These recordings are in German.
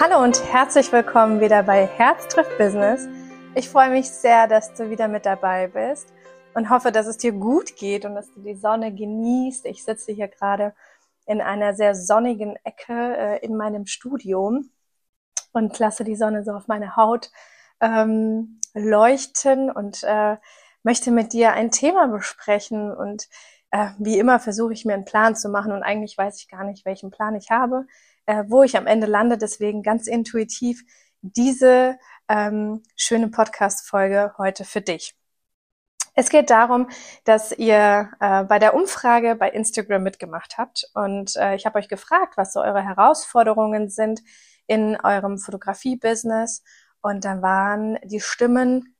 Hallo und herzlich willkommen wieder bei Herz trifft Business. Ich freue mich sehr, dass du wieder mit dabei bist und hoffe, dass es dir gut geht und dass du die Sonne genießt. Ich sitze hier gerade in einer sehr sonnigen Ecke äh, in meinem Studio und lasse die Sonne so auf meine Haut ähm, leuchten und äh, möchte mit dir ein Thema besprechen und äh, wie immer versuche ich mir einen Plan zu machen und eigentlich weiß ich gar nicht, welchen Plan ich habe äh, wo ich am Ende lande. Deswegen ganz intuitiv diese ähm, schöne Podcast-Folge heute für dich. Es geht darum, dass ihr äh, bei der Umfrage bei Instagram mitgemacht habt und äh, ich habe euch gefragt, was so eure Herausforderungen sind in eurem Fotografie-Business und dann waren die Stimmen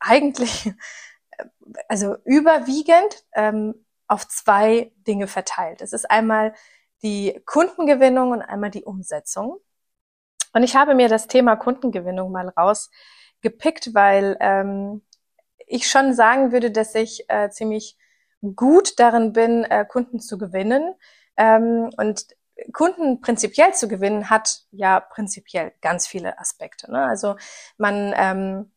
eigentlich, äh, also überwiegend ähm, auf zwei Dinge verteilt. Es ist einmal die Kundengewinnung und einmal die Umsetzung. Und ich habe mir das Thema Kundengewinnung mal rausgepickt, weil ähm, ich schon sagen würde, dass ich äh, ziemlich gut darin bin, äh, Kunden zu gewinnen. Ähm, und Kunden prinzipiell zu gewinnen hat ja prinzipiell ganz viele Aspekte. Ne? Also man, ähm,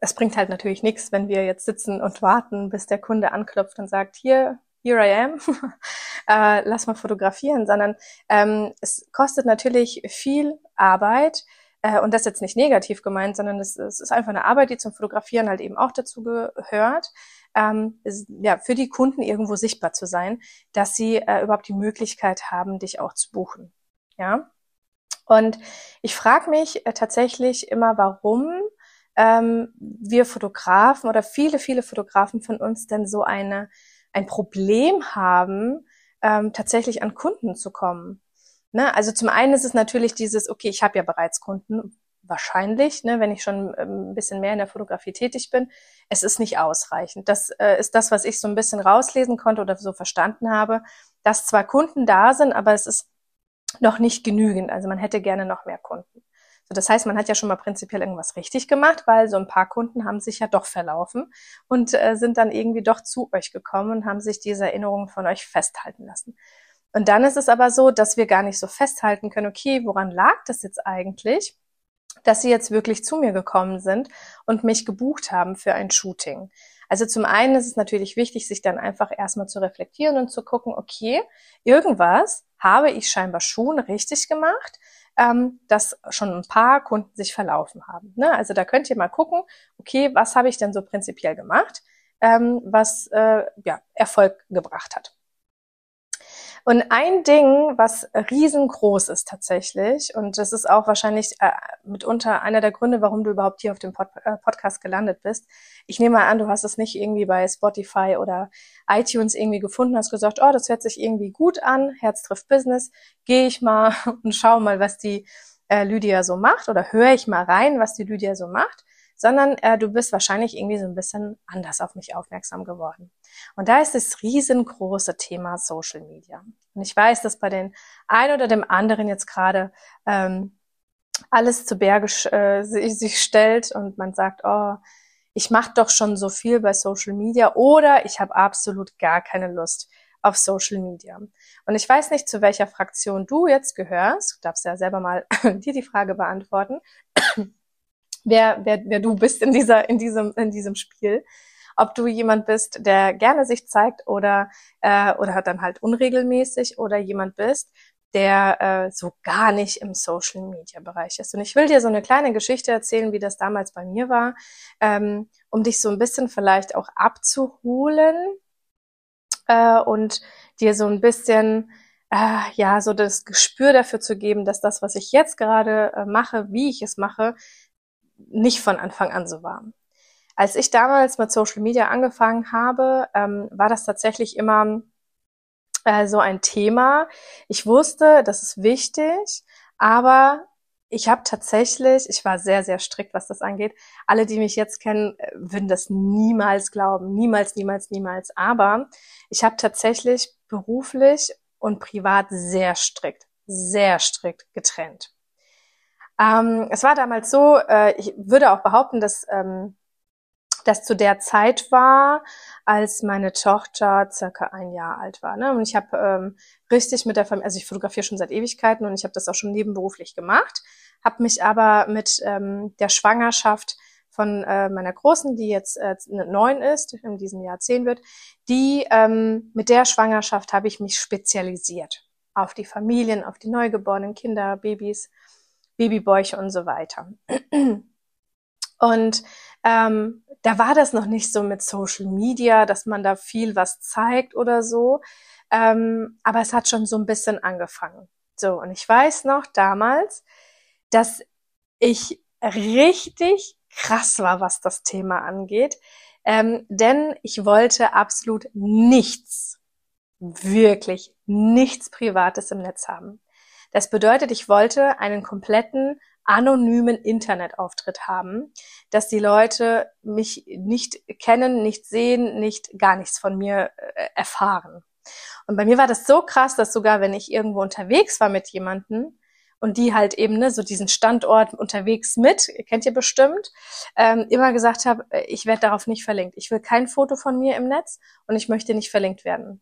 es bringt halt natürlich nichts, wenn wir jetzt sitzen und warten, bis der Kunde anklopft und sagt, hier, here I am, äh, lass mal fotografieren, sondern ähm, es kostet natürlich viel Arbeit äh, und das jetzt nicht negativ gemeint, sondern es, es ist einfach eine Arbeit, die zum Fotografieren halt eben auch dazu gehört, ähm, ist, ja, für die Kunden irgendwo sichtbar zu sein, dass sie äh, überhaupt die Möglichkeit haben, dich auch zu buchen. Ja. Und ich frage mich äh, tatsächlich immer, warum ähm, wir Fotografen oder viele, viele Fotografen von uns denn so eine ein Problem haben, ähm, tatsächlich an Kunden zu kommen. Ne? Also zum einen ist es natürlich dieses, okay, ich habe ja bereits Kunden, wahrscheinlich, ne, wenn ich schon ähm, ein bisschen mehr in der Fotografie tätig bin. Es ist nicht ausreichend. Das äh, ist das, was ich so ein bisschen rauslesen konnte oder so verstanden habe, dass zwar Kunden da sind, aber es ist noch nicht genügend. Also man hätte gerne noch mehr Kunden. So, das heißt, man hat ja schon mal prinzipiell irgendwas richtig gemacht, weil so ein paar Kunden haben sich ja doch verlaufen und äh, sind dann irgendwie doch zu euch gekommen und haben sich diese Erinnerungen von euch festhalten lassen. Und dann ist es aber so, dass wir gar nicht so festhalten können, okay, woran lag das jetzt eigentlich? dass sie jetzt wirklich zu mir gekommen sind und mich gebucht haben für ein Shooting. Also zum einen ist es natürlich wichtig, sich dann einfach erstmal zu reflektieren und zu gucken, okay, irgendwas habe ich scheinbar schon richtig gemacht, ähm, dass schon ein paar Kunden sich verlaufen haben. Ne? Also da könnt ihr mal gucken, okay, was habe ich denn so prinzipiell gemacht, ähm, was äh, ja, Erfolg gebracht hat. Und ein Ding, was riesengroß ist tatsächlich, und das ist auch wahrscheinlich äh, mitunter einer der Gründe, warum du überhaupt hier auf dem Pod äh, Podcast gelandet bist. Ich nehme mal an, du hast es nicht irgendwie bei Spotify oder iTunes irgendwie gefunden, hast gesagt, oh, das hört sich irgendwie gut an, Herz trifft Business, gehe ich mal und schau mal, was die äh, Lydia so macht oder höre ich mal rein, was die Lydia so macht sondern äh, du bist wahrscheinlich irgendwie so ein bisschen anders auf mich aufmerksam geworden. Und da ist das riesengroße Thema Social Media. Und ich weiß, dass bei den einen oder dem anderen jetzt gerade ähm, alles zu Berge äh, sich stellt und man sagt, oh, ich mache doch schon so viel bei Social Media oder ich habe absolut gar keine Lust auf Social Media. Und ich weiß nicht, zu welcher Fraktion du jetzt gehörst. Du darfst ja selber mal dir die Frage beantworten wer, wer, wer du bist in dieser, in diesem, in diesem Spiel. Ob du jemand bist, der gerne sich zeigt oder, äh, oder hat dann halt unregelmäßig oder jemand bist, der äh, so gar nicht im Social Media Bereich ist. Und ich will dir so eine kleine Geschichte erzählen, wie das damals bei mir war, ähm, um dich so ein bisschen vielleicht auch abzuholen äh, und dir so ein bisschen äh, ja so das Gespür dafür zu geben, dass das, was ich jetzt gerade äh, mache, wie ich es mache, nicht von Anfang an so war. Als ich damals mit Social Media angefangen habe, ähm, war das tatsächlich immer äh, so ein Thema. Ich wusste, das ist wichtig, aber ich habe tatsächlich, ich war sehr, sehr strikt, was das angeht. Alle, die mich jetzt kennen, äh, würden das niemals glauben. Niemals, niemals, niemals. Aber ich habe tatsächlich beruflich und privat sehr strikt, sehr strikt getrennt. Ähm, es war damals so, äh, ich würde auch behaupten, dass ähm, das zu der Zeit war, als meine Tochter circa ein Jahr alt war. Ne? Und ich habe ähm, richtig mit der Familie, also ich fotografiere schon seit Ewigkeiten und ich habe das auch schon nebenberuflich gemacht, habe mich aber mit ähm, der Schwangerschaft von äh, meiner Großen, die jetzt äh, neun ist, in diesem Jahr zehn wird, die ähm, mit der Schwangerschaft habe ich mich spezialisiert auf die Familien, auf die neugeborenen Kinder, Babys, Babybäuche und so weiter. Und ähm, da war das noch nicht so mit Social Media, dass man da viel was zeigt oder so. Ähm, aber es hat schon so ein bisschen angefangen. So, und ich weiß noch damals, dass ich richtig krass war, was das Thema angeht. Ähm, denn ich wollte absolut nichts, wirklich nichts Privates im Netz haben. Das bedeutet, ich wollte einen kompletten anonymen Internetauftritt haben, dass die Leute mich nicht kennen, nicht sehen, nicht gar nichts von mir äh, erfahren. Und bei mir war das so krass, dass sogar wenn ich irgendwo unterwegs war mit jemanden und die halt eben ne, so diesen Standort unterwegs mit, kennt ihr bestimmt, ähm, immer gesagt habe, äh, ich werde darauf nicht verlinkt. Ich will kein Foto von mir im Netz und ich möchte nicht verlinkt werden.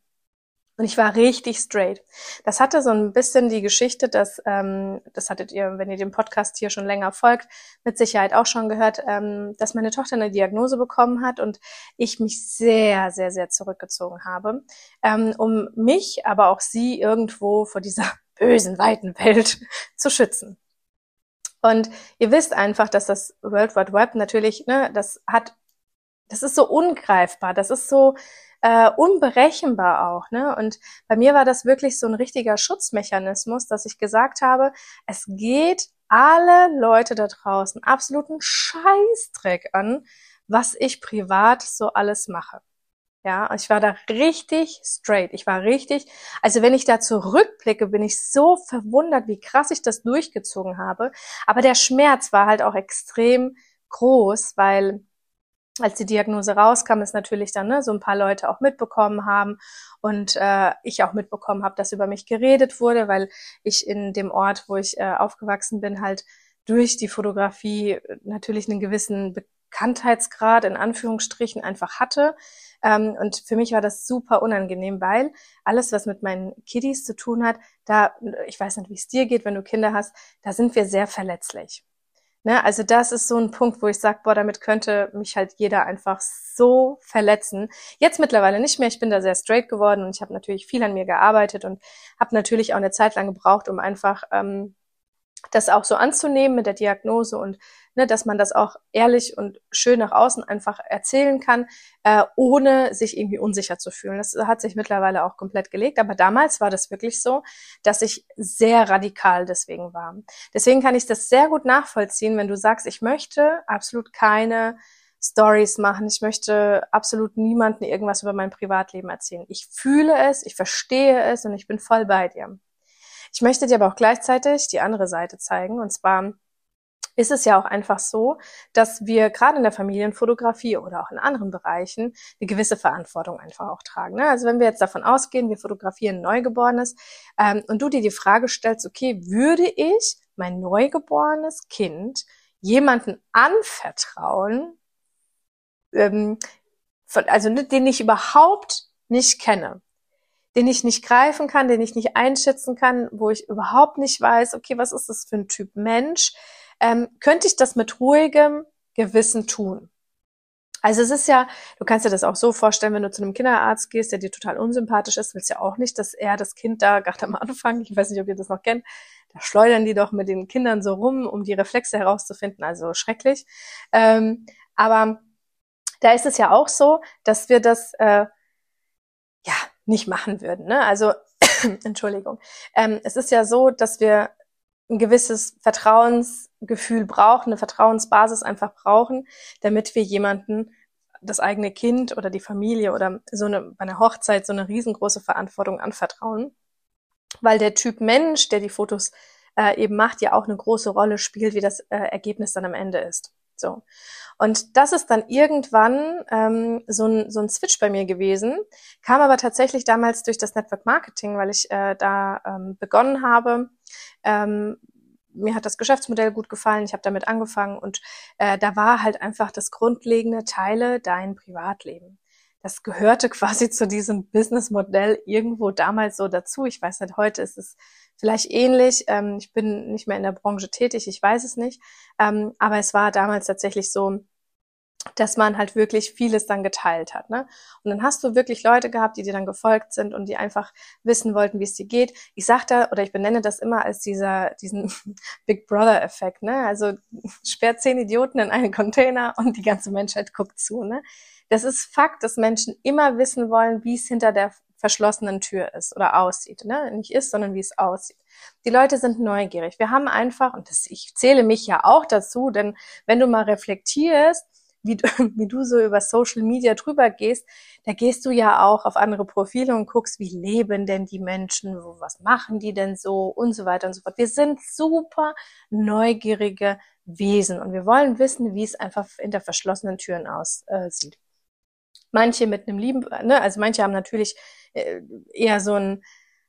Und ich war richtig straight. Das hatte so ein bisschen die Geschichte, dass, ähm, das hattet ihr, wenn ihr dem Podcast hier schon länger folgt, mit Sicherheit auch schon gehört, ähm, dass meine Tochter eine Diagnose bekommen hat und ich mich sehr, sehr, sehr zurückgezogen habe, ähm, um mich, aber auch sie irgendwo vor dieser bösen, weiten Welt zu schützen. Und ihr wisst einfach, dass das World Wide Web natürlich, ne, das hat, das ist so ungreifbar, das ist so, äh, unberechenbar auch. Ne? Und bei mir war das wirklich so ein richtiger Schutzmechanismus, dass ich gesagt habe, es geht alle Leute da draußen absoluten Scheißdreck an, was ich privat so alles mache. Ja, ich war da richtig straight. Ich war richtig, also wenn ich da zurückblicke, bin ich so verwundert, wie krass ich das durchgezogen habe. Aber der Schmerz war halt auch extrem groß, weil als die Diagnose rauskam, ist natürlich dann ne, so ein paar Leute auch mitbekommen haben und äh, ich auch mitbekommen habe, dass über mich geredet wurde, weil ich in dem Ort, wo ich äh, aufgewachsen bin, halt durch die Fotografie natürlich einen gewissen Bekanntheitsgrad in Anführungsstrichen einfach hatte. Ähm, und für mich war das super unangenehm, weil alles, was mit meinen Kiddies zu tun hat, da, ich weiß nicht, wie es dir geht, wenn du Kinder hast, da sind wir sehr verletzlich. Ne, also das ist so ein Punkt, wo ich sage, boah, damit könnte mich halt jeder einfach so verletzen. Jetzt mittlerweile nicht mehr. Ich bin da sehr straight geworden und ich habe natürlich viel an mir gearbeitet und habe natürlich auch eine Zeit lang gebraucht, um einfach ähm, das auch so anzunehmen mit der Diagnose und ne, dass man das auch ehrlich und schön nach außen einfach erzählen kann, äh, ohne sich irgendwie unsicher zu fühlen. Das hat sich mittlerweile auch komplett gelegt, aber damals war das wirklich so, dass ich sehr radikal deswegen war. Deswegen kann ich das sehr gut nachvollziehen, wenn du sagst, ich möchte absolut keine Stories machen. Ich möchte absolut niemanden irgendwas über mein Privatleben erzählen. Ich fühle es, ich verstehe es und ich bin voll bei dir. Ich möchte dir aber auch gleichzeitig die andere Seite zeigen. Und zwar ist es ja auch einfach so, dass wir gerade in der Familienfotografie oder auch in anderen Bereichen eine gewisse Verantwortung einfach auch tragen. Ne? Also wenn wir jetzt davon ausgehen, wir fotografieren Neugeborenes ähm, und du dir die Frage stellst, okay, würde ich mein neugeborenes Kind jemanden anvertrauen, ähm, von, also den ich überhaupt nicht kenne, den ich nicht greifen kann, den ich nicht einschätzen kann, wo ich überhaupt nicht weiß, okay, was ist das für ein Typ Mensch? Ähm, könnte ich das mit ruhigem Gewissen tun. Also es ist ja, du kannst dir das auch so vorstellen, wenn du zu einem Kinderarzt gehst, der dir total unsympathisch ist, willst ja auch nicht, dass er das Kind da gerade am Anfang, ich weiß nicht, ob ihr das noch kennt, da schleudern die doch mit den Kindern so rum, um die Reflexe herauszufinden, also schrecklich. Ähm, aber da ist es ja auch so, dass wir das äh, ja nicht machen würden. Ne? Also Entschuldigung. Ähm, es ist ja so, dass wir ein gewisses Vertrauensgefühl brauchen, eine Vertrauensbasis einfach brauchen, damit wir jemanden das eigene Kind oder die Familie oder so eine, bei einer Hochzeit so eine riesengroße Verantwortung anvertrauen. Weil der Typ Mensch, der die Fotos äh, eben macht, ja auch eine große Rolle spielt, wie das äh, Ergebnis dann am Ende ist. So. Und das ist dann irgendwann ähm, so, ein, so ein Switch bei mir gewesen, kam aber tatsächlich damals durch das Network Marketing, weil ich äh, da ähm, begonnen habe, ähm, mir hat das Geschäftsmodell gut gefallen, ich habe damit angefangen und äh, da war halt einfach das grundlegende Teile dein Privatleben. Das gehörte quasi zu diesem Businessmodell irgendwo damals so dazu. Ich weiß nicht, heute ist es vielleicht ähnlich. Ähm, ich bin nicht mehr in der Branche tätig, ich weiß es nicht. Ähm, aber es war damals tatsächlich so, dass man halt wirklich vieles dann geteilt hat. Ne? Und dann hast du wirklich Leute gehabt, die dir dann gefolgt sind und die einfach wissen wollten, wie es dir geht. Ich sag da, oder ich benenne das immer als dieser, diesen Big Brother-Effekt. Ne? Also sperrt zehn Idioten in einen Container und die ganze Menschheit guckt zu. Ne? Das ist Fakt, dass Menschen immer wissen wollen, wie es hinter der verschlossenen Tür ist oder aussieht. Ne? Nicht ist, sondern wie es aussieht. Die Leute sind neugierig. Wir haben einfach, und das, ich zähle mich ja auch dazu, denn wenn du mal reflektierst, wie du, wie du so über Social Media drüber gehst, da gehst du ja auch auf andere Profile und guckst, wie leben denn die Menschen, was machen die denn so und so weiter und so fort. Wir sind super neugierige Wesen und wir wollen wissen, wie es einfach hinter verschlossenen Türen aussieht. Äh, manche mit einem lieben, ne, also manche haben natürlich äh, eher so ein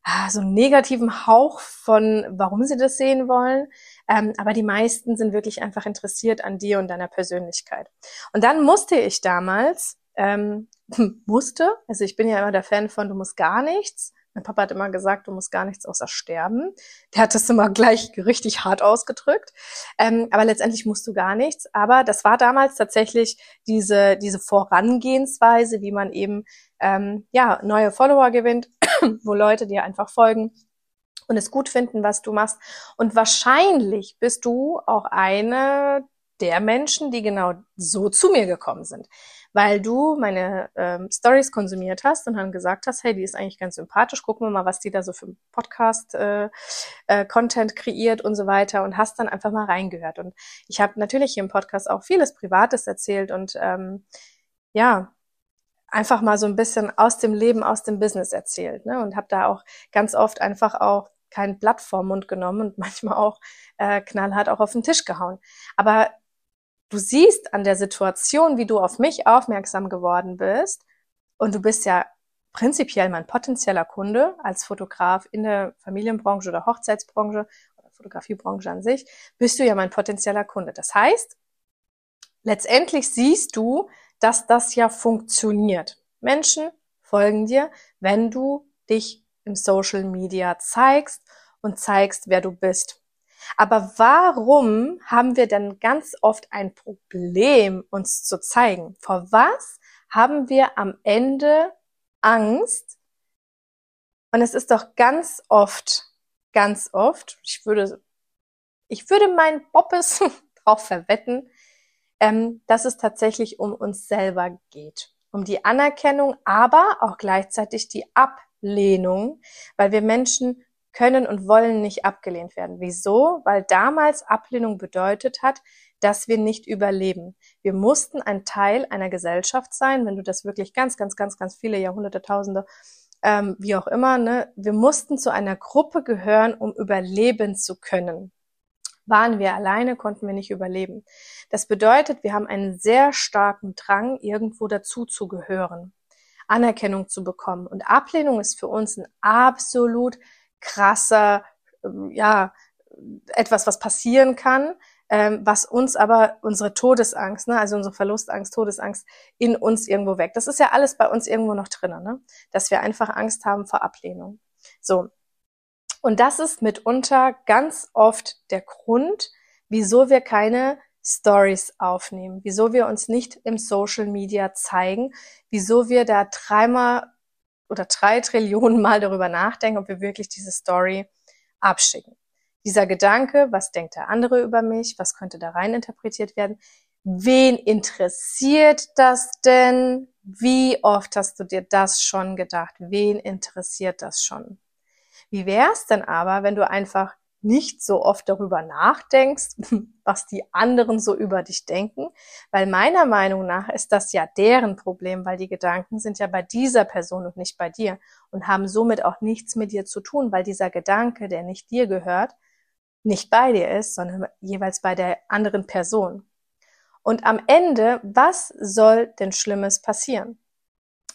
ah, so einen negativen Hauch von, warum sie das sehen wollen. Ähm, aber die meisten sind wirklich einfach interessiert an dir und deiner Persönlichkeit. Und dann musste ich damals, ähm, musste, also ich bin ja immer der Fan von, du musst gar nichts. Mein Papa hat immer gesagt, du musst gar nichts außer sterben. Der hat das immer gleich richtig hart ausgedrückt. Ähm, aber letztendlich musst du gar nichts. Aber das war damals tatsächlich diese, diese Vorangehensweise, wie man eben ähm, ja, neue Follower gewinnt, wo Leute dir einfach folgen und es gut finden, was du machst. Und wahrscheinlich bist du auch eine der Menschen, die genau so zu mir gekommen sind weil du meine ähm, Stories konsumiert hast und dann gesagt hast, hey, die ist eigentlich ganz sympathisch, gucken wir mal, was die da so für Podcast äh, äh, kreiert und so weiter und hast dann einfach mal reingehört. Und ich habe natürlich hier im Podcast auch vieles Privates erzählt und ähm, ja, einfach mal so ein bisschen aus dem Leben, aus dem Business erzählt. Ne? Und habe da auch ganz oft einfach auch kein Blatt vorm Mund genommen und manchmal auch äh, knallhart auch auf den Tisch gehauen. Aber du siehst an der Situation, wie du auf mich aufmerksam geworden bist, und du bist ja prinzipiell mein potenzieller Kunde als Fotograf in der Familienbranche oder Hochzeitsbranche oder Fotografiebranche an sich, bist du ja mein potenzieller Kunde. Das heißt, letztendlich siehst du, dass das ja funktioniert. Menschen folgen dir, wenn du dich im Social Media zeigst und zeigst, wer du bist. Aber warum haben wir denn ganz oft ein Problem, uns zu zeigen? Vor was haben wir am Ende Angst? Und es ist doch ganz oft, ganz oft, ich würde, ich würde mein Boppes drauf verwetten, ähm, dass es tatsächlich um uns selber geht. Um die Anerkennung, aber auch gleichzeitig die Ablehnung, weil wir Menschen können und wollen nicht abgelehnt werden. Wieso? Weil damals Ablehnung bedeutet hat, dass wir nicht überleben. Wir mussten ein Teil einer Gesellschaft sein, wenn du das wirklich ganz, ganz, ganz, ganz viele Jahrhunderte, Tausende, ähm, wie auch immer, ne? wir mussten zu einer Gruppe gehören, um überleben zu können. Waren wir alleine, konnten wir nicht überleben. Das bedeutet, wir haben einen sehr starken Drang, irgendwo dazu zu gehören, Anerkennung zu bekommen. Und Ablehnung ist für uns ein absolut krasser, ähm, ja, etwas, was passieren kann, ähm, was uns aber unsere Todesangst, ne, also unsere Verlustangst, Todesangst in uns irgendwo weg. Das ist ja alles bei uns irgendwo noch drinnen, ne? dass wir einfach Angst haben vor Ablehnung. So. Und das ist mitunter ganz oft der Grund, wieso wir keine Stories aufnehmen, wieso wir uns nicht im Social Media zeigen, wieso wir da dreimal oder drei Trillionen Mal darüber nachdenken, ob wir wirklich diese Story abschicken. Dieser Gedanke, was denkt der andere über mich, was könnte da rein interpretiert werden, wen interessiert das denn? Wie oft hast du dir das schon gedacht? Wen interessiert das schon? Wie wär's denn aber, wenn du einfach nicht so oft darüber nachdenkst, was die anderen so über dich denken, weil meiner Meinung nach ist das ja deren Problem, weil die Gedanken sind ja bei dieser Person und nicht bei dir und haben somit auch nichts mit dir zu tun, weil dieser Gedanke, der nicht dir gehört, nicht bei dir ist, sondern jeweils bei der anderen Person. Und am Ende, was soll denn Schlimmes passieren?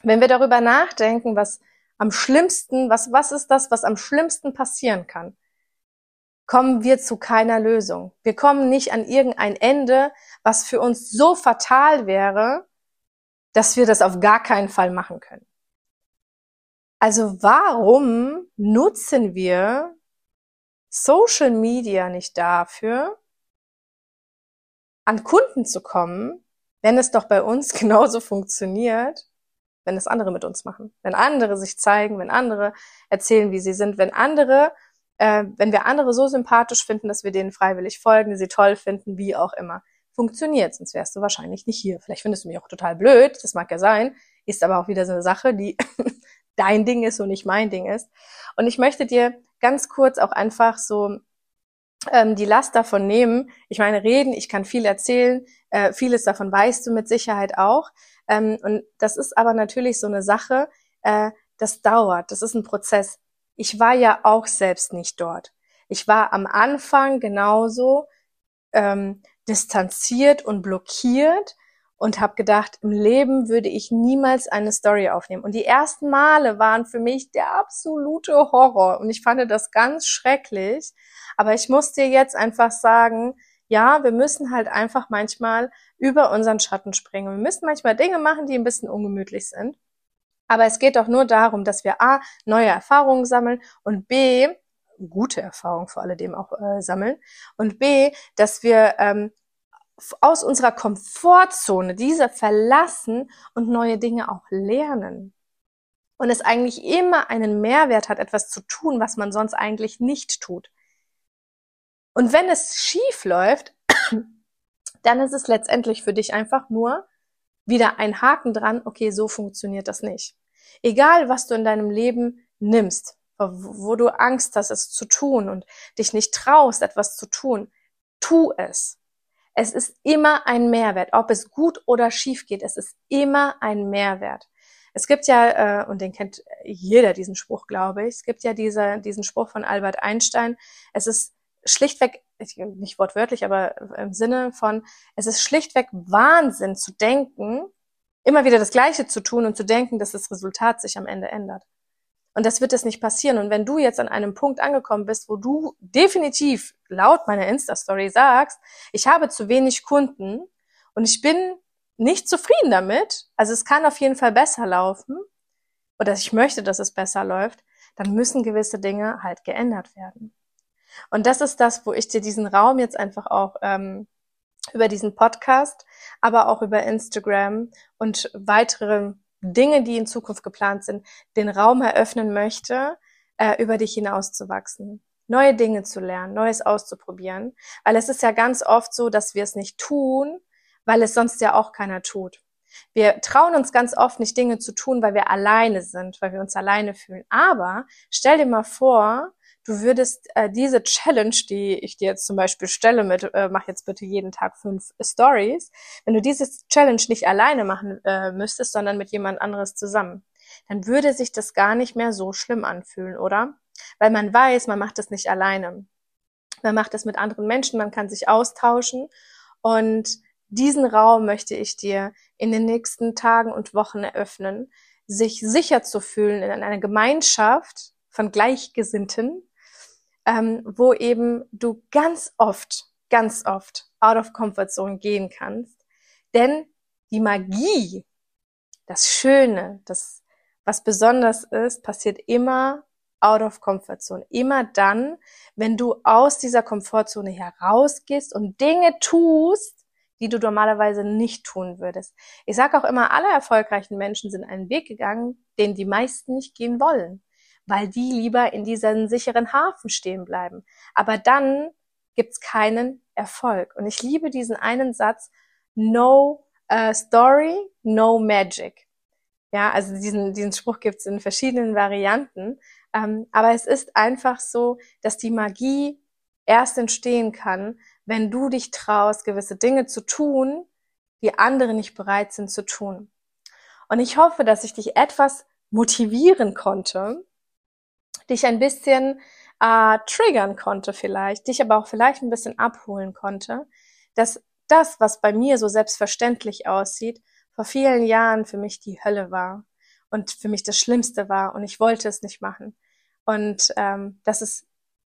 Wenn wir darüber nachdenken, was am schlimmsten, was, was ist das, was am schlimmsten passieren kann? Kommen wir zu keiner Lösung. Wir kommen nicht an irgendein Ende, was für uns so fatal wäre, dass wir das auf gar keinen Fall machen können. Also warum nutzen wir Social Media nicht dafür, an Kunden zu kommen, wenn es doch bei uns genauso funktioniert, wenn es andere mit uns machen. Wenn andere sich zeigen, wenn andere erzählen, wie sie sind, wenn andere, äh, wenn wir andere so sympathisch finden, dass wir denen freiwillig folgen, sie toll finden, wie auch immer. Funktioniert, sonst wärst du wahrscheinlich nicht hier. Vielleicht findest du mich auch total blöd, das mag ja sein, ist aber auch wieder so eine Sache, die dein Ding ist und nicht mein Ding ist. Und ich möchte dir ganz kurz auch einfach so ähm, die Last davon nehmen. Ich meine, reden, ich kann viel erzählen, äh, vieles davon weißt du mit Sicherheit auch. Ähm, und das ist aber natürlich so eine Sache, äh, das dauert, das ist ein Prozess. Ich war ja auch selbst nicht dort. Ich war am Anfang genauso ähm, distanziert und blockiert und habe gedacht, im Leben würde ich niemals eine Story aufnehmen. Und die ersten Male waren für mich der absolute Horror und ich fand das ganz schrecklich. Aber ich muss dir jetzt einfach sagen, ja, wir müssen halt einfach manchmal über unseren Schatten springen. Wir müssen manchmal Dinge machen, die ein bisschen ungemütlich sind. Aber es geht doch nur darum, dass wir A, neue Erfahrungen sammeln und B, gute Erfahrungen vor alledem auch äh, sammeln und B, dass wir ähm, aus unserer Komfortzone diese verlassen und neue Dinge auch lernen. Und es eigentlich immer einen Mehrwert hat, etwas zu tun, was man sonst eigentlich nicht tut. Und wenn es schief läuft, dann ist es letztendlich für dich einfach nur wieder ein Haken dran, okay, so funktioniert das nicht. Egal, was du in deinem Leben nimmst, wo du Angst hast, es zu tun und dich nicht traust, etwas zu tun, tu es. Es ist immer ein Mehrwert, ob es gut oder schief geht. Es ist immer ein Mehrwert. Es gibt ja, äh, und den kennt jeder, diesen Spruch, glaube ich, es gibt ja diese, diesen Spruch von Albert Einstein, es ist schlichtweg, nicht wortwörtlich, aber im Sinne von, es ist schlichtweg Wahnsinn zu denken, immer wieder das Gleiche zu tun und zu denken, dass das Resultat sich am Ende ändert. Und das wird es nicht passieren. Und wenn du jetzt an einem Punkt angekommen bist, wo du definitiv laut meiner Insta-Story sagst, ich habe zu wenig Kunden und ich bin nicht zufrieden damit, also es kann auf jeden Fall besser laufen, oder ich möchte, dass es besser läuft, dann müssen gewisse Dinge halt geändert werden. Und das ist das, wo ich dir diesen Raum jetzt einfach auch ähm, über diesen Podcast, aber auch über Instagram und weitere Dinge, die in Zukunft geplant sind, den Raum eröffnen möchte, äh, über dich hinauszuwachsen, neue Dinge zu lernen, Neues auszuprobieren. Weil es ist ja ganz oft so, dass wir es nicht tun, weil es sonst ja auch keiner tut. Wir trauen uns ganz oft nicht Dinge zu tun, weil wir alleine sind, weil wir uns alleine fühlen. Aber stell dir mal vor, du würdest äh, diese Challenge, die ich dir jetzt zum Beispiel stelle mit, äh, mach jetzt bitte jeden Tag fünf Stories, wenn du diese Challenge nicht alleine machen äh, müsstest, sondern mit jemand anderes zusammen, dann würde sich das gar nicht mehr so schlimm anfühlen, oder? Weil man weiß, man macht das nicht alleine. Man macht das mit anderen Menschen, man kann sich austauschen und diesen Raum möchte ich dir in den nächsten Tagen und Wochen eröffnen, sich sicher zu fühlen in einer Gemeinschaft von Gleichgesinnten, ähm, wo eben du ganz oft, ganz oft out of comfort zone gehen kannst. Denn die Magie, das Schöne, das, was besonders ist, passiert immer out of comfort zone. Immer dann, wenn du aus dieser Komfortzone herausgehst und Dinge tust, die du normalerweise nicht tun würdest. Ich sage auch immer, alle erfolgreichen Menschen sind einen Weg gegangen, den die meisten nicht gehen wollen weil die lieber in diesem sicheren Hafen stehen bleiben. Aber dann gibt's keinen Erfolg. Und ich liebe diesen einen Satz, no uh, story, no magic. Ja, also diesen, diesen Spruch gibt's in verschiedenen Varianten. Ähm, aber es ist einfach so, dass die Magie erst entstehen kann, wenn du dich traust, gewisse Dinge zu tun, die andere nicht bereit sind zu tun. Und ich hoffe, dass ich dich etwas motivieren konnte, dich ein bisschen äh, triggern konnte vielleicht, dich aber auch vielleicht ein bisschen abholen konnte, dass das, was bei mir so selbstverständlich aussieht, vor vielen Jahren für mich die Hölle war und für mich das Schlimmste war und ich wollte es nicht machen. Und ähm, dass es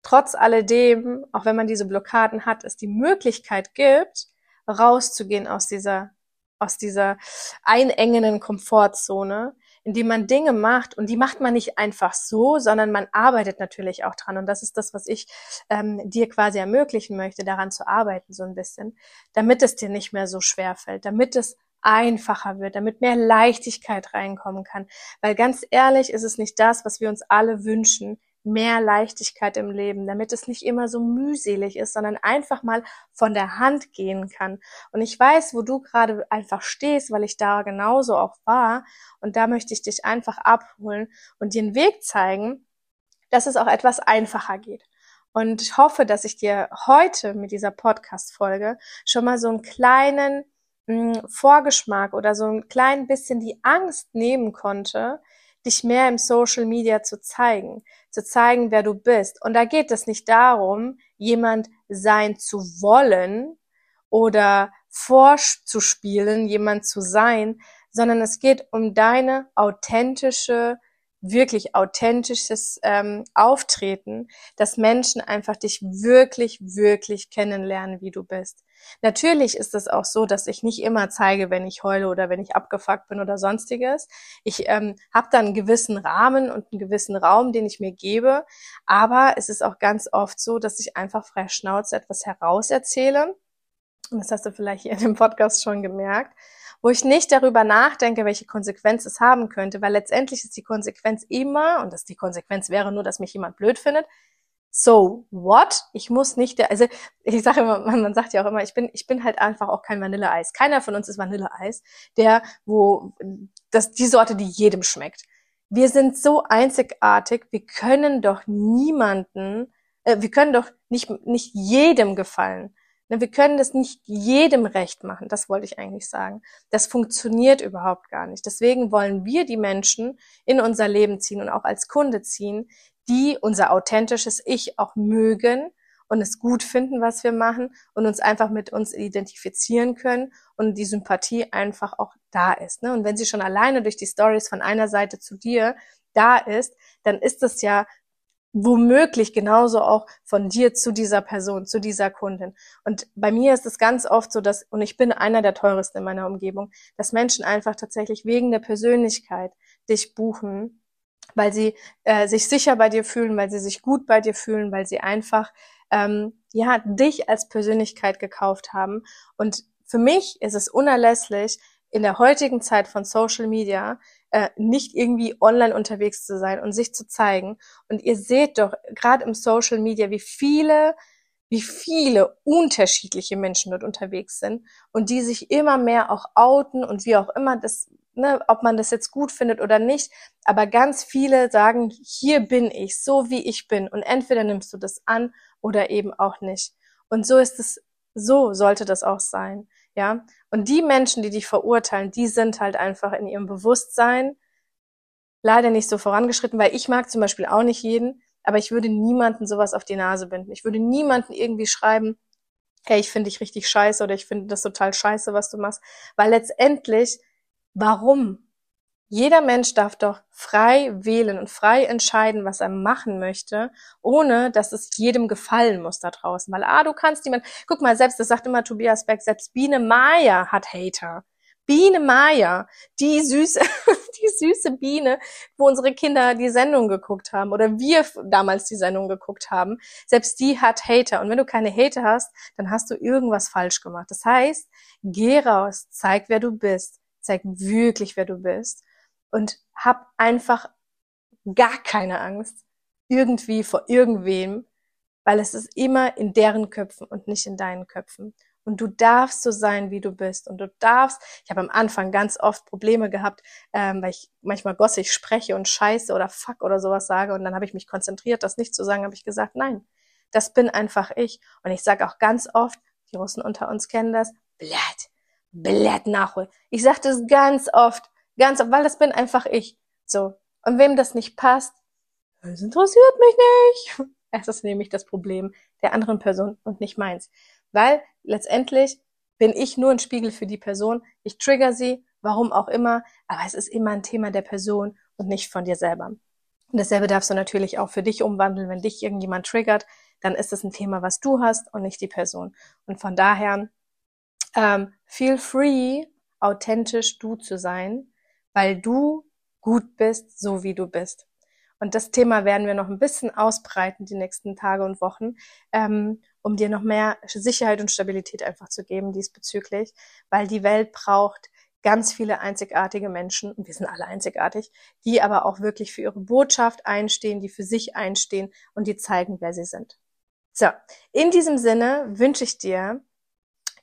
trotz alledem, auch wenn man diese Blockaden hat, es die Möglichkeit gibt, rauszugehen aus dieser, aus dieser einengenden Komfortzone, indem man Dinge macht. Und die macht man nicht einfach so, sondern man arbeitet natürlich auch dran. Und das ist das, was ich ähm, dir quasi ermöglichen möchte, daran zu arbeiten so ein bisschen, damit es dir nicht mehr so schwer fällt, damit es einfacher wird, damit mehr Leichtigkeit reinkommen kann. Weil ganz ehrlich ist es nicht das, was wir uns alle wünschen, mehr Leichtigkeit im Leben, damit es nicht immer so mühselig ist, sondern einfach mal von der Hand gehen kann. Und ich weiß, wo du gerade einfach stehst, weil ich da genauso auch war. Und da möchte ich dich einfach abholen und dir einen Weg zeigen, dass es auch etwas einfacher geht. Und ich hoffe, dass ich dir heute mit dieser Podcast-Folge schon mal so einen kleinen mh, hm, Vorgeschmack oder so ein klein bisschen die Angst nehmen konnte, dich mehr im Social Media zu zeigen, zu zeigen, wer du bist. Und da geht es nicht darum, jemand sein zu wollen oder vorzuspielen, jemand zu sein, sondern es geht um deine authentische wirklich authentisches ähm, Auftreten, dass Menschen einfach dich wirklich, wirklich kennenlernen, wie du bist. Natürlich ist es auch so, dass ich nicht immer zeige, wenn ich heule oder wenn ich abgefuckt bin oder sonstiges. Ich ähm, habe dann einen gewissen Rahmen und einen gewissen Raum, den ich mir gebe, aber es ist auch ganz oft so, dass ich einfach frei Schnauze etwas herauserzähle. Und das hast du vielleicht hier in dem Podcast schon gemerkt wo ich nicht darüber nachdenke, welche Konsequenz es haben könnte, weil letztendlich ist die Konsequenz immer, und das die Konsequenz wäre nur, dass mich jemand blöd findet, so what? Ich muss nicht, der, also ich sage immer, man, sagt ja auch immer, ich bin, ich bin halt einfach auch kein Vanilleeis. Keiner von uns ist Vanilleeis, der, wo das die Sorte, die jedem schmeckt. Wir sind so einzigartig, wir können doch niemanden, äh, wir können doch nicht nicht jedem gefallen. Wir können das nicht jedem recht machen, das wollte ich eigentlich sagen. Das funktioniert überhaupt gar nicht. Deswegen wollen wir die Menschen in unser Leben ziehen und auch als Kunde ziehen, die unser authentisches Ich auch mögen und es gut finden, was wir machen und uns einfach mit uns identifizieren können und die Sympathie einfach auch da ist. Ne? Und wenn sie schon alleine durch die Stories von einer Seite zu dir da ist, dann ist es ja womöglich genauso auch von dir zu dieser Person, zu dieser Kundin. Und bei mir ist es ganz oft so, dass, und ich bin einer der teuersten in meiner Umgebung, dass Menschen einfach tatsächlich wegen der Persönlichkeit dich buchen, weil sie äh, sich sicher bei dir fühlen, weil sie sich gut bei dir fühlen, weil sie einfach ähm, ja dich als Persönlichkeit gekauft haben. Und für mich ist es unerlässlich, in der heutigen Zeit von Social Media äh, nicht irgendwie online unterwegs zu sein und sich zu zeigen. Und ihr seht doch gerade im Social Media, wie viele, wie viele unterschiedliche Menschen dort unterwegs sind und die sich immer mehr auch outen und wie auch immer das, ne, ob man das jetzt gut findet oder nicht. Aber ganz viele sagen, hier bin ich, so wie ich bin. Und entweder nimmst du das an oder eben auch nicht. Und so ist es, so sollte das auch sein. Ja, und die Menschen, die dich verurteilen, die sind halt einfach in ihrem Bewusstsein leider nicht so vorangeschritten, weil ich mag zum Beispiel auch nicht jeden, aber ich würde niemanden sowas auf die Nase binden. Ich würde niemanden irgendwie schreiben, hey, ich finde dich richtig scheiße oder ich finde das total scheiße, was du machst, weil letztendlich, warum? Jeder Mensch darf doch frei wählen und frei entscheiden, was er machen möchte, ohne dass es jedem gefallen muss da draußen. Weil, ah, du kannst jemand, guck mal, selbst, das sagt immer Tobias Beck, selbst Biene Maya hat Hater. Biene Maya, die süße, die süße Biene, wo unsere Kinder die Sendung geguckt haben oder wir damals die Sendung geguckt haben, selbst die hat Hater. Und wenn du keine Hater hast, dann hast du irgendwas falsch gemacht. Das heißt, geh raus, zeig, wer du bist, zeig wirklich, wer du bist und hab einfach gar keine Angst irgendwie vor irgendwem, weil es ist immer in deren Köpfen und nicht in deinen Köpfen. Und du darfst so sein, wie du bist. Und du darfst, ich habe am Anfang ganz oft Probleme gehabt, ähm, weil ich manchmal gossig spreche und scheiße oder fuck oder sowas sage. Und dann habe ich mich konzentriert, das nicht zu sagen, habe ich gesagt, nein, das bin einfach ich. Und ich sage auch ganz oft, die Russen unter uns kennen das, Blatt, Blatt nachholen. Ich sage das ganz oft. Ganz, weil das bin einfach ich. So. Und wem das nicht passt, das interessiert mich nicht. Es ist nämlich das Problem der anderen Person und nicht meins. Weil letztendlich bin ich nur ein Spiegel für die Person. Ich trigger sie, warum auch immer, aber es ist immer ein Thema der Person und nicht von dir selber. Und dasselbe darfst du natürlich auch für dich umwandeln, wenn dich irgendjemand triggert, dann ist es ein Thema, was du hast und nicht die Person. Und von daher, ähm, feel free, authentisch du zu sein, weil du gut bist, so wie du bist. Und das Thema werden wir noch ein bisschen ausbreiten die nächsten Tage und Wochen, ähm, um dir noch mehr Sicherheit und Stabilität einfach zu geben diesbezüglich, weil die Welt braucht ganz viele einzigartige Menschen, und wir sind alle einzigartig, die aber auch wirklich für ihre Botschaft einstehen, die für sich einstehen und die zeigen, wer sie sind. So, in diesem Sinne wünsche ich dir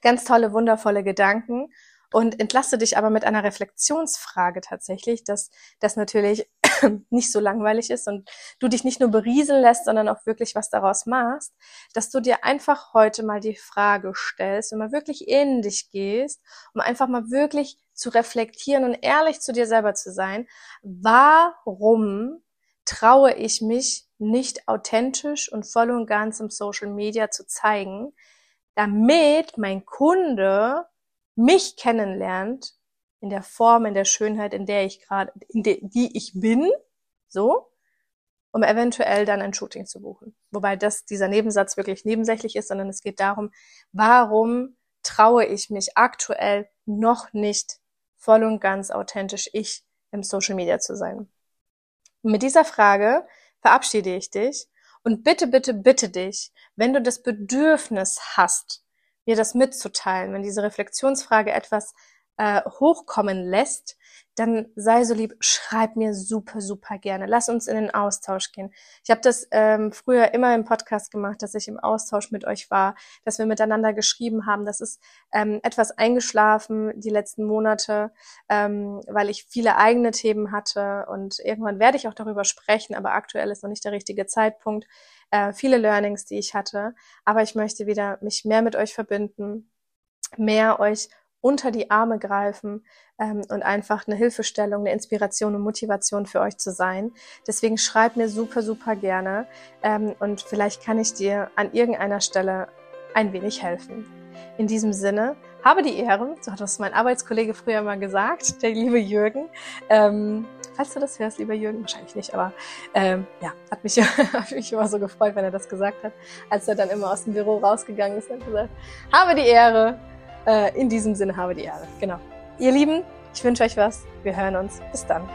ganz tolle, wundervolle Gedanken und entlasse dich aber mit einer Reflexionsfrage tatsächlich, dass das natürlich nicht so langweilig ist und du dich nicht nur berieseln lässt, sondern auch wirklich was daraus machst, dass du dir einfach heute mal die Frage stellst und mal wirklich in dich gehst, um einfach mal wirklich zu reflektieren und ehrlich zu dir selber zu sein. Warum traue ich mich nicht authentisch und voll und ganz im Social Media zu zeigen, damit mein Kunde mich kennenlernt in der Form, in der Schönheit, in der ich gerade, in der, die ich bin, so, um eventuell dann ein Shooting zu buchen. Wobei das, dieser Nebensatz wirklich nebensächlich ist, sondern es geht darum, warum traue ich mich aktuell noch nicht voll und ganz authentisch ich im Social Media zu sein. Und mit dieser Frage verabschiede ich dich und bitte, bitte, bitte dich, wenn du das Bedürfnis hast, mir das mitzuteilen, wenn diese Reflexionsfrage etwas äh, hochkommen lässt, dann sei so lieb, schreib mir super, super gerne. Lass uns in den Austausch gehen. Ich habe das ähm, früher immer im Podcast gemacht, dass ich im Austausch mit euch war, dass wir miteinander geschrieben haben. Das ist ähm, etwas eingeschlafen die letzten Monate, ähm, weil ich viele eigene Themen hatte und irgendwann werde ich auch darüber sprechen, aber aktuell ist noch nicht der richtige Zeitpunkt. Äh, viele Learnings, die ich hatte, aber ich möchte wieder mich mehr mit euch verbinden, mehr euch unter die Arme greifen ähm, und einfach eine Hilfestellung, eine Inspiration und Motivation für euch zu sein. Deswegen schreib mir super, super gerne ähm, und vielleicht kann ich dir an irgendeiner Stelle ein wenig helfen. In diesem Sinne, habe die Ehre, so hat das mein Arbeitskollege früher mal gesagt, der liebe Jürgen. Ähm, falls du das hörst, lieber Jürgen, wahrscheinlich nicht, aber ähm, ja, hat mich, hat mich immer so gefreut, wenn er das gesagt hat, als er dann immer aus dem Büro rausgegangen ist und gesagt, habe die Ehre, äh, in diesem Sinne habe die Ehre. Genau. Ihr Lieben, ich wünsche euch was. Wir hören uns. Bis dann.